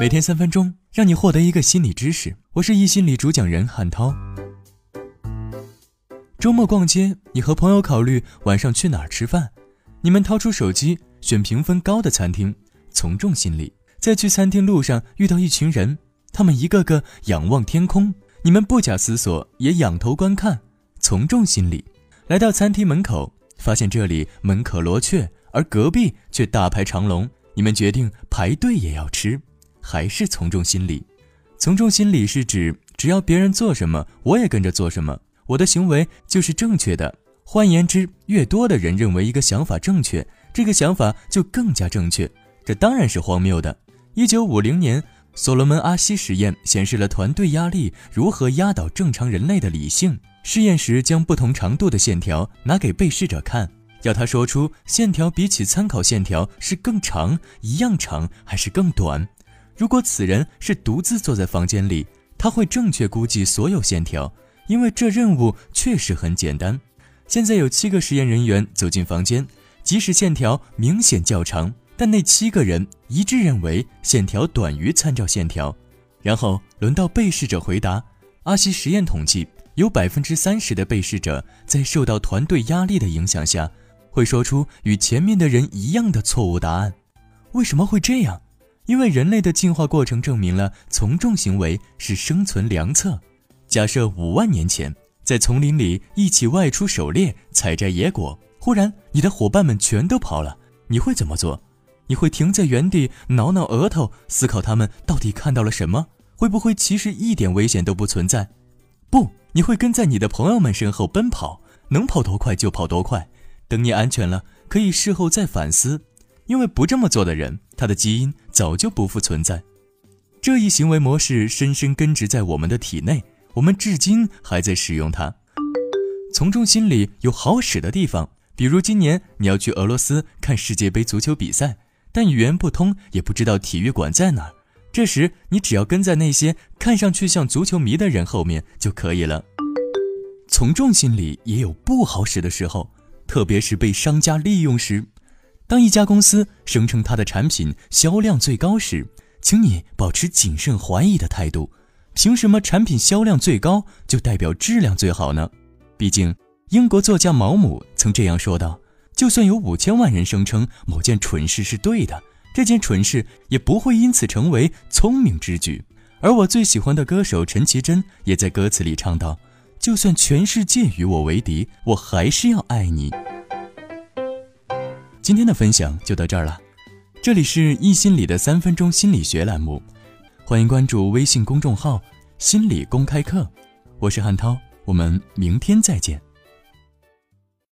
每天三分钟，让你获得一个心理知识。我是易心理主讲人汉涛。周末逛街，你和朋友考虑晚上去哪儿吃饭？你们掏出手机选评分高的餐厅，从众心理。在去餐厅路上遇到一群人，他们一个个仰望天空，你们不假思索也仰头观看，从众心理。来到餐厅门口，发现这里门可罗雀，而隔壁却大排长龙，你们决定排队也要吃。还是从众心理，从众心理是指只要别人做什么，我也跟着做什么，我的行为就是正确的。换言之，越多的人认为一个想法正确，这个想法就更加正确。这当然是荒谬的。一九五零年，所罗门阿希实验显示了团队压力如何压倒正常人类的理性。试验时，将不同长度的线条拿给被试者看，要他说出线条比起参考线条是更长、一样长还是更短。如果此人是独自坐在房间里，他会正确估计所有线条，因为这任务确实很简单。现在有七个实验人员走进房间，即使线条明显较长，但那七个人一致认为线条短于参照线条。然后轮到被试者回答。阿西实验统计，有百分之三十的被试者在受到团队压力的影响下，会说出与前面的人一样的错误答案。为什么会这样？因为人类的进化过程证明了从众行为是生存良策。假设五万年前在丛林里一起外出狩猎、采摘野果，忽然你的伙伴们全都跑了，你会怎么做？你会停在原地挠挠额头，思考他们到底看到了什么？会不会其实一点危险都不存在？不，你会跟在你的朋友们身后奔跑，能跑多快就跑多快。等你安全了，可以事后再反思。因为不这么做的人，他的基因早就不复存在。这一行为模式深深根植在我们的体内，我们至今还在使用它。从众心理有好使的地方，比如今年你要去俄罗斯看世界杯足球比赛，但语言不通，也不知道体育馆在哪儿。这时，你只要跟在那些看上去像足球迷的人后面就可以了。从众心理也有不好使的时候，特别是被商家利用时。当一家公司声称它的产品销量最高时，请你保持谨慎怀疑的态度。凭什么产品销量最高就代表质量最好呢？毕竟，英国作家毛姆曾这样说道：“就算有五千万人声称某件蠢事是对的，这件蠢事也不会因此成为聪明之举。”而我最喜欢的歌手陈绮贞也在歌词里唱道：“就算全世界与我为敌，我还是要爱你。”今天的分享就到这儿了，这里是易心理的三分钟心理学栏目，欢迎关注微信公众号“心理公开课”，我是汉涛，我们明天再见。